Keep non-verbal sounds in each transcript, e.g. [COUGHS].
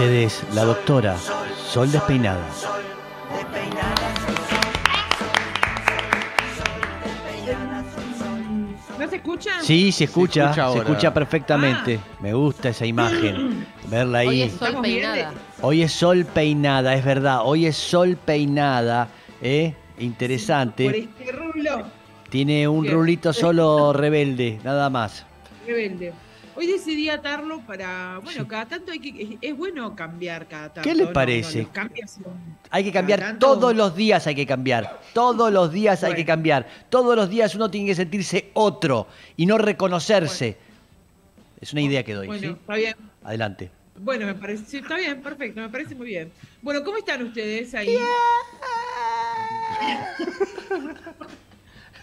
ustedes, la doctora Sol Despeinada. Sol despeinada, sol, ¿No se escucha? Sí, se escucha, se escucha perfectamente. Me gusta esa imagen, verla ahí. Hoy es sol peinada. Hoy es sol peinada, es verdad. Hoy es sol peinada, ¿eh? Interesante. Por este rulo Tiene un rulito solo rebelde, nada más. rebelde. Hoy decidí atarlo para, bueno, cada tanto hay que, es, bueno cambiar cada tanto. ¿Qué le parece? No, Hay que cambiar tanto- todos los días, hay que cambiar. Todos los días hay que cambiar. Todos los días uno tiene que sentirse otro y no reconocerse. Es una idea que doy, Bueno, ¿sí? está bien. Adelante. Bueno, me parece, sí, está bien, perfecto, me parece muy bien. Bueno, ¿cómo están ustedes ahí? [LAUGHS]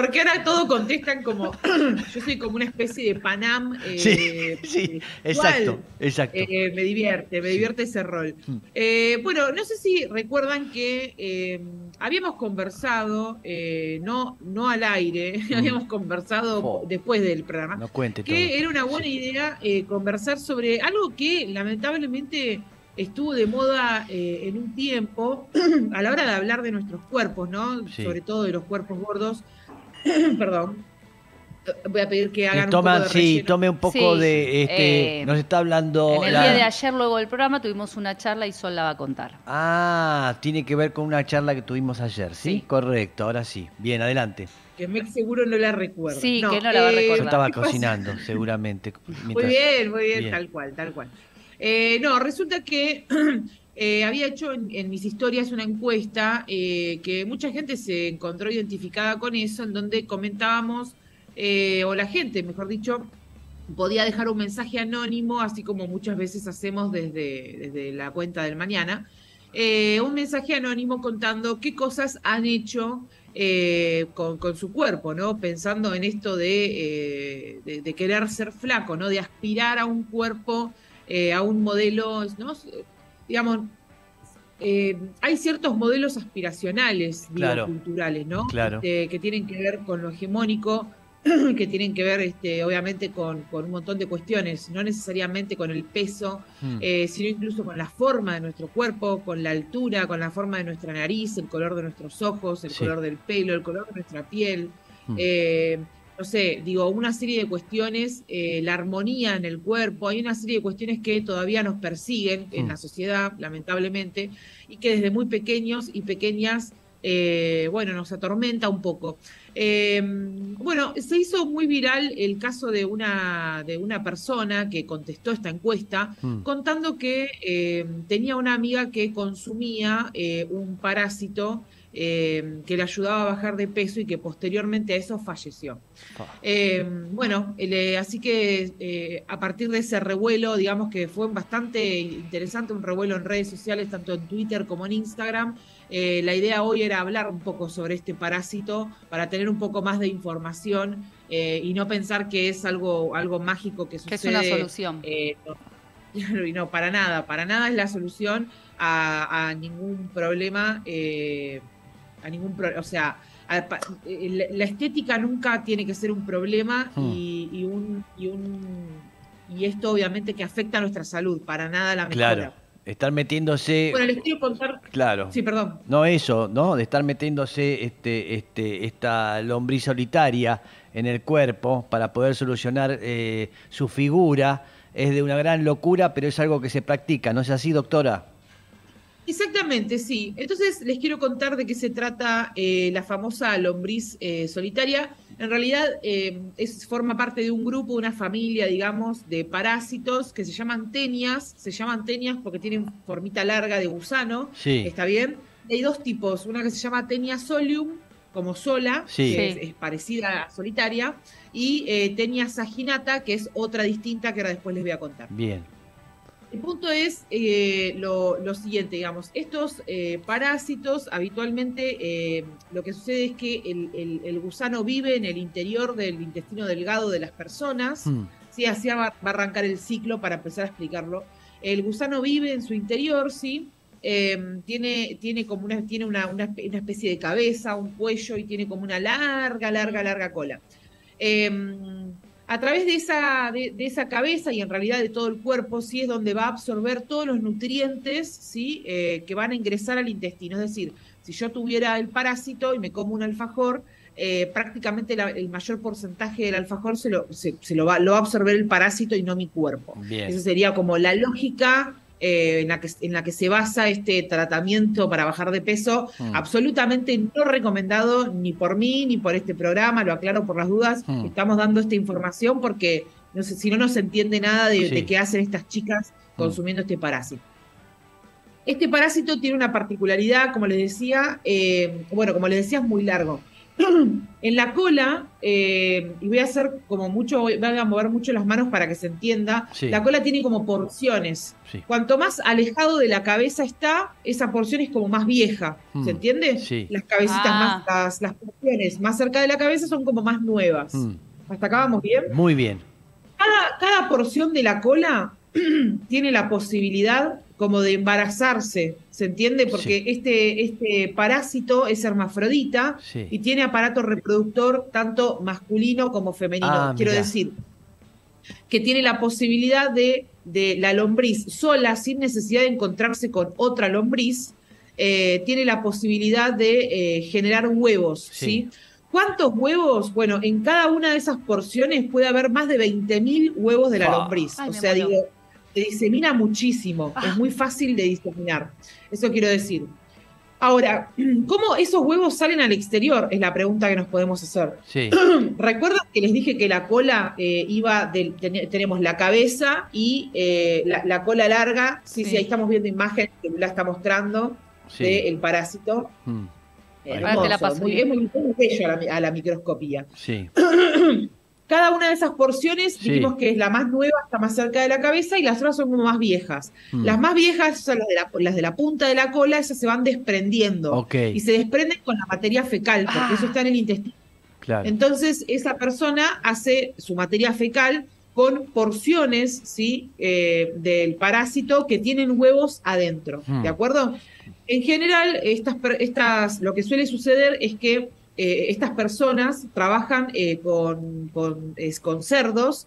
Porque ahora todo contestan como, [CLEARS THROAT] yo soy como una especie de Panam. eh, Sí, sí, exacto, exacto. Eh, me divierte, me divierte ese rol. Mm. Eh, bueno, no sé si recuerdan que habíamos conversado, no, no al aire, [LAUGHS] habíamos conversado Mm. Oh. después del programa, No cuente todo. que era una buena idea conversar sobre algo que lamentablemente estuvo de moda eh, en un tiempo [CLEARS THROAT] a la hora de hablar de nuestros cuerpos, ¿no? Sí. Sobre todo de los cuerpos gordos. [COUGHS] Perdón. Voy a pedir que hagan un toma- poco de sí, relleno. tome un poco Sí, de este. eh, nos está hablando. En el la- día de ayer, luego del programa, tuvimos una charla y Sol la va a contar. Ah, tiene que ver con una charla que tuvimos ayer, ¿sí? Sí. Correcto, ahora sí. Bien, adelante. Que me seguro no la recuerdo. Sí, que no la va a eh, recordar. Yo estaba cocinando, seguramente. [LAUGHS] Muy bien, muy bien, Bien. tal cual, tal cual. Eh, no, resulta que [CLEARS THROAT] eh, había hecho en, mis historias una encuesta eh, que mucha gente se encontró identificada con eso, en donde comentábamos, eh, o la gente, mejor dicho, podía dejar un mensaje anónimo, así como muchas veces hacemos desde, desde la cuenta del mañana, un mensaje anónimo contando qué cosas han hecho con, su cuerpo, ¿no? Pensando en esto de, de, querer ser flaco, ¿no? De aspirar a un cuerpo, a un modelo, ¿no? Digamos, eh, hay ciertos modelos aspiracionales, digo, Claro. culturales, ¿no? Claro. Este, que tienen que ver con lo hegemónico, [CLEARS THROAT] que tienen que ver, este, obviamente, con, con un montón de cuestiones, no necesariamente con el peso, Hmm. eh, sino incluso con la forma de nuestro cuerpo, con la altura, con la forma de nuestra nariz, el color de nuestros ojos, el Sí. color del pelo, el color de nuestra piel. Hmm. eh, no sé, digo, una serie de cuestiones, eh, la armonía en el cuerpo, hay una serie de cuestiones que todavía nos persiguen en Hmm. la sociedad, lamentablemente, y que desde muy pequeños y pequeñas, eh, bueno, nos atormenta un poco. Eh, bueno, se hizo muy viral el caso de una, de una persona que contestó esta encuesta, Hmm. contando que eh, tenía una amiga que consumía eh, un parásito eh, que le ayudaba a bajar de peso y que posteriormente a eso falleció. Fa. Eh, bueno, el, así que eh, a partir de ese revuelo, digamos que fue bastante interesante, un revuelo en redes sociales, tanto en Twitter como en Instagram. Eh, la idea hoy era hablar un poco sobre este parásito para tener un poco más de información eh, y no pensar que es algo, algo mágico que Que sucede. es una solución. Eh, no, claro, [LAUGHS] y no, para nada, para nada es la solución a, a ningún problema, eh, a ningún pro- o sea, a- eh, la, la estética nunca tiene que ser un problema Hmm. y, y un, y un y esto obviamente que afecta a nuestra salud, para nada la mejora. Claro. Estar metiéndose. Bueno, les quiero contar, Claro. sí, perdón, No eso, ¿no? De estar metiéndose este, este, esta lombriz solitaria en el cuerpo para poder solucionar eh, su figura es de una gran locura, pero es algo que se practica, ¿no es así, doctora? Exactamente, sí. Entonces les quiero contar de qué se trata eh, la famosa lombriz eh, solitaria. En realidad eh, es, forma parte de un grupo, una familia, digamos, de parásitos que se llaman tenias. Se llaman tenias porque tienen formita larga de gusano. Sí. ¿Está bien? Hay dos tipos. Una que se llama tenia solium, como sola, Sí. que Sí. es, es parecida a solitaria. Y eh, tenia saginata, que es otra distinta que ahora después les voy a contar. Bien. El punto es eh, lo, lo siguiente, digamos, estos eh, parásitos habitualmente eh, lo que sucede es que el, el- el gusano vive en el interior del intestino delgado de las personas, Hmm. sí, así va, va a arrancar el ciclo para empezar a explicarlo. El gusano vive en su interior, sí, eh, tiene, tiene como una, tiene una, una especie de cabeza, un cuello y tiene como una larga, larga, larga cola. Eh, a través de esa, de, de esa cabeza y en realidad de todo el cuerpo, sí es donde va a absorber todos los nutrientes ¿sí? Eh, que van a ingresar al intestino. Es decir, si yo tuviera el parásito y me como un alfajor, eh, prácticamente la- el mayor porcentaje del alfajor se, lo, se, se lo, va, lo va a absorber el parásito y no mi cuerpo. Bien. Esa sería como la lógica eh, en, la que, en la que se basa este tratamiento para bajar de peso. Mm. Absolutamente no recomendado ni por mí ni por este programa, lo aclaro por las dudas. Mm. Estamos dando esta información porque no sé, si no, no se entiende nada de, Sí. de qué hacen estas chicas consumiendo este parásito. Este parásito tiene una particularidad, como les decía, eh, bueno, como les decía, es muy largo. [CLEARS THROAT] en la cola, eh, y voy a hacer como mucho, voy a mover mucho las manos para que se entienda, Sí. la cola tiene como porciones. Sí. Cuanto más alejado de la cabeza está, esa porción es como más vieja. Mm. ¿Se entiende? Sí. Las cabecitas Ah. más, las, las porciones más cerca de la cabeza son como más nuevas. Mm. ¿Hasta acá vamos bien? Muy bien. Cada, cada porción de la cola [CLEARS THROAT] tiene la posibilidad como de embarazarse, ¿se entiende? Porque Sí. este, este parásito es hermafrodita Sí. y tiene aparato reproductor tanto masculino como femenino. Ah, Quiero mirá. decir, que tiene la posibilidad de, de la lombriz sola, sin necesidad de encontrarse con otra lombriz, eh, tiene la posibilidad de eh, generar huevos, Sí. ¿sí? ¿Cuántos huevos? Bueno, en cada una de esas porciones puede haber más de 20.000 huevos de la lombriz. Ay, o sea, digo, se disemina muchísimo. Ah. Es muy fácil de diseminar. Eso quiero decir. Ahora, [CLEARS THROAT] ¿cómo esos huevos salen al exterior? Es la pregunta que nos podemos hacer. Sí. [CLEARS THROAT] ¿Recuerdan que les dije que la cola eh, iba del, ten- tenemos la cabeza y eh, la, la cola larga? Sí, sí, Sí. ahí estamos viendo imagen que la está mostrando Sí. del parásito. Mm. Ahora te la hermoso, paso muy, es muy, muy bello a la, a la microscopía. Sí. [CLEARS THROAT] Cada una de esas porciones Sí. dijimos que es la más nueva, está más cerca de la cabeza y las otras son como más viejas. Mm. Las más viejas son las de, la, las de la punta de la cola, esas se van desprendiendo. Y se desprenden con la materia fecal, porque Ah. eso está en el intestino. Claro. Entonces, esa persona hace su materia fecal con porciones ¿sí? Eh, del parásito que tienen huevos adentro. ¿De acuerdo? En general, estas, estas, lo que suele suceder es que eh, estas personas trabajan eh, con, con, es- con cerdos,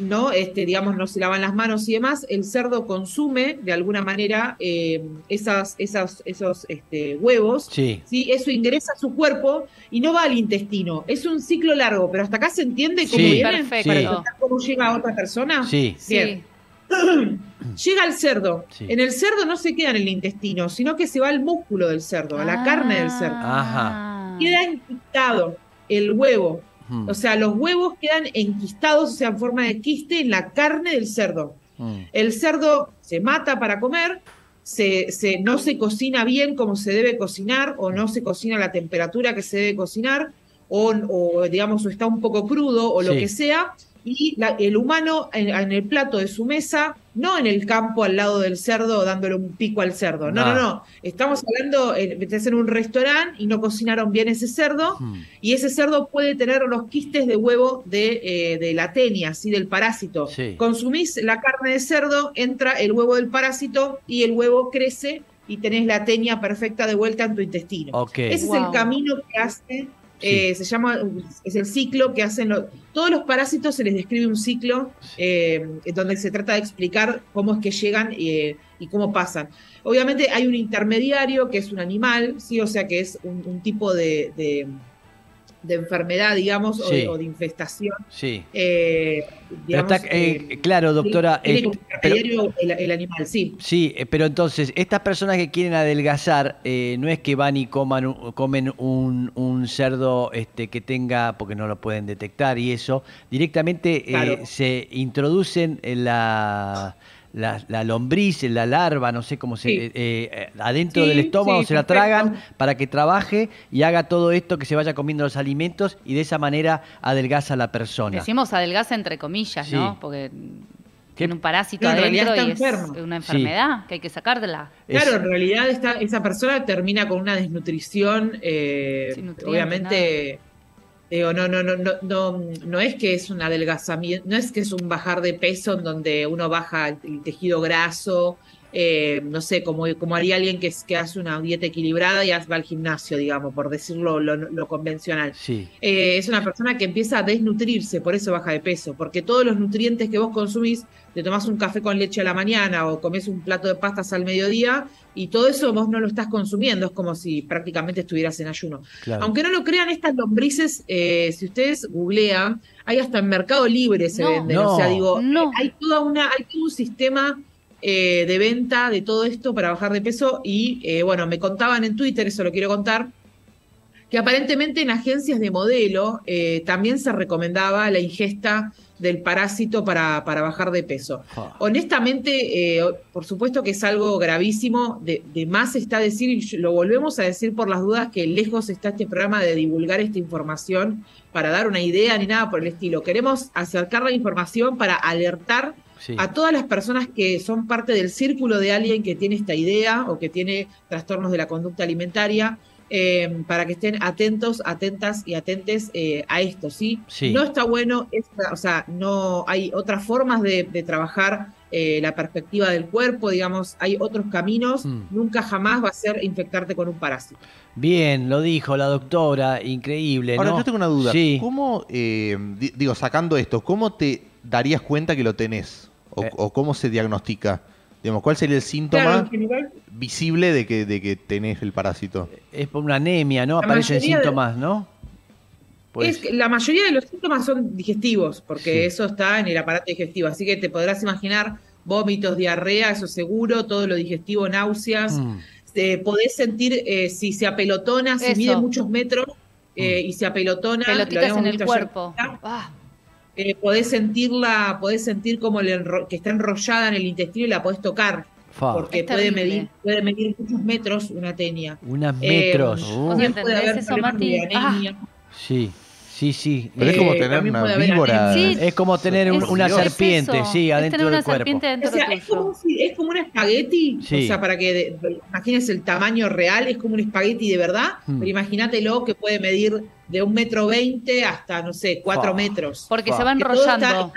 ¿no? Este, digamos, no se lavan las manos y demás. El cerdo consume de alguna manera eh, esas, esas, esos este, huevos. Sí. ¿sí? Eso ingresa a su cuerpo y no va al intestino. Es un ciclo largo, pero hasta acá se entiende cómo Sí, viene perfecto. para cómo llega a otra persona. Sí. Sí. Bien. Llega al cerdo. Sí. En el cerdo no se queda en el intestino, sino que se va al músculo del cerdo, a la carne del cerdo. Ah. Queda enquistado el huevo. Mm. O sea, los huevos quedan enquistados, o sea, en forma de quiste en la carne del cerdo. Mm. El cerdo se mata para comer, se, se- no se cocina bien como se debe cocinar, o no se cocina a la temperatura que se debe cocinar, o, o, digamos, o está un poco crudo, o lo que sea, y la- el humano en, en el plato de su mesa, no en el campo al lado del cerdo dándole un pico al cerdo. No, no, No. no. Estamos hablando, eh, estás en un restaurante y no cocinaron bien ese cerdo, Mm. y ese cerdo puede tener los quistes de huevo de, eh, de la tenia, ¿sí? del parásito. Sí. Consumís la carne de cerdo, entra el huevo del parásito y el huevo crece y tenés la tenia perfecta de vuelta en tu intestino. Ese es el camino que hace, eh, se llama, es el ciclo que hacen los, todos los parásitos se les describe un ciclo eh, donde se trata de explicar cómo es que llegan eh, y cómo pasan. Obviamente hay un intermediario que es un animal, sí, o sea que es un, un tipo de, de- de enfermedad, digamos, o, de, o de infestación. Sí. eh, Pero digamos, está, eh, eh, claro, doctora. tiene eh, pero- el, el animal, sí. Sí, pero entonces, estas personas que quieren adelgazar, eh, no es que van y coman, un- comen un, un cerdo este, que tenga, porque no lo pueden detectar y eso, directamente Claro. se introducen en la, la, la lombriz, la larva, no sé cómo se... Sí. eh, eh, adentro Sí, del estómago sí, se la perfecto. tragan para que trabaje y haga todo esto, que se vaya comiendo los alimentos y de esa manera adelgaza a la persona. Decimos adelgaza entre comillas, Sí. ¿no? Porque ¿Qué? tiene un parásito No, en realidad adentro y está es enfermo. una enfermedad que hay que sacarla. Es- Claro, en realidad esta, esa persona termina con una desnutrición, eh, obviamente, digo, no, no, no, no, no, no es que es un adelgazamiento, no es que es un bajar de peso en donde uno baja el, el tejido graso eh, no sé, como, como haría alguien que, es- que hace una dieta equilibrada y va al gimnasio, digamos, por decirlo lo, lo convencional. Sí. Eh, es una persona que empieza a desnutrirse, por eso baja de peso, porque todos los nutrientes que vos consumís, te tomás un café con leche a la mañana o comés un plato de pastas al mediodía y todo eso vos no lo estás consumiendo, es como si prácticamente estuvieras en ayuno. Claro. Aunque no lo crean, estas lombrices, eh, si ustedes googlean, hay hasta en Mercado Libre se No. venden. No. O sea, digo, No. hay toda una, hay todo un sistema eh, de venta de todo esto para bajar de peso. Y eh, bueno, me contaban en Twitter, eso lo quiero contar, que aparentemente en agencias de modelo eh, también se recomendaba la ingesta del parásito para, para bajar de peso. Honestamente, eh, por supuesto que es algo gravísimo, de, de más está decir, y lo volvemos a decir por las dudas, que lejos está este programa de divulgar esta información para dar una idea ni nada por el estilo. Queremos acercar la información para alertar Sí. a todas las personas que son parte del círculo de alguien que tiene esta idea o que tiene trastornos de la conducta alimentaria, eh, para que estén atentos, atentas y atentes eh, a esto, ¿sí? Sí. No está bueno, es- o sea, no hay otras formas de, de trabajar eh, la perspectiva del cuerpo, digamos, hay otros caminos, Mm. nunca jamás va a ser infectarte con un parásito. Bien, lo dijo la doctora, increíble, Ahora, ¿no? yo tengo una duda. Sí. ¿Cómo, eh, di- digo, sacando esto, cómo te darías cuenta que lo tenés? ¿O, Eh. o cómo se diagnostica? Digamos, ¿cuál sería el síntoma Claro, en general, visible de que, de que tenés el parásito? Es por una anemia, ¿no? La Aparecen de- síntomas, ¿no? Pues, Es que la mayoría de los síntomas son digestivos, porque Sí. eso está en el aparato digestivo. Así que te podrás imaginar vómitos, diarrea, eso seguro, todo lo digestivo, náuseas. mm, Eh, podés sentir si si se apelotona, si Eso. mide muchos metros eh, y se apelotona. lo Pelotitas en el cuerpo. Ah, Eh, podés sentirla, podés sentir como le enro- que está enrollada en el intestino y la podés tocar, porque puede medir, puede medir muchos metros una tenia. unos Eh, metros. Uh. ¿Vos También puede haber eso, problemas Mati? de anemia. Sí, sí, sí. Pero es Eh, como tener también una víbora. Sí. Es como tener un- Es- una es serpiente, sí, es adentro tener una del cuerpo. serpiente O sea, de es como, un, es como un espagueti, Sí. o sea, para que de- imagines el tamaño real, es como un espagueti de verdad, Hmm. pero imagínatelo que puede medir de un metro veinte hasta, no sé, cuatro Fa. metros. Porque Fa. se va Que todo está- enrollando.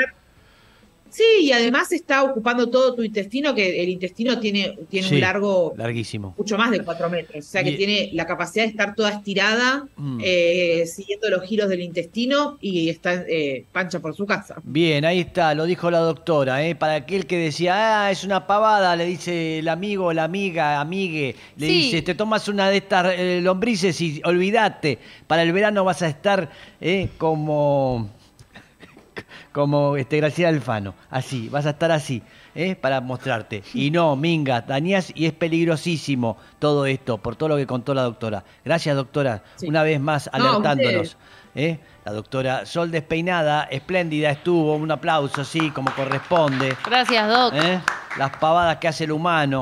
Sí, y además está ocupando todo tu intestino, que el intestino tiene, tiene Sí, un largo Larguísimo. mucho más de cuatro metros, o sea que tiene la capacidad de estar toda estirada, Mm. eh, siguiendo los giros del intestino y está eh, pancha por su casa. Bien, ahí está, lo dijo la doctora, ¿eh? Para aquel que decía, ah, es una pavada, le dice el amigo, la amiga, amigue, le Sí. dice, te tomas una de estas eh, lombrices y olvídate, para el verano vas a estar eh, como, como este, Graciela Alfano, así, vas a estar así, ¿eh? para mostrarte. Y no, minga, dañás y es peligrosísimo todo esto, por todo lo que contó la doctora. Gracias, doctora, Sí. una vez más alertándonos. ¿eh? La doctora Sol Despeinada, espléndida estuvo, un aplauso, sí, como corresponde. Gracias, Doc. ¿eh? Las pavadas que hace el humano.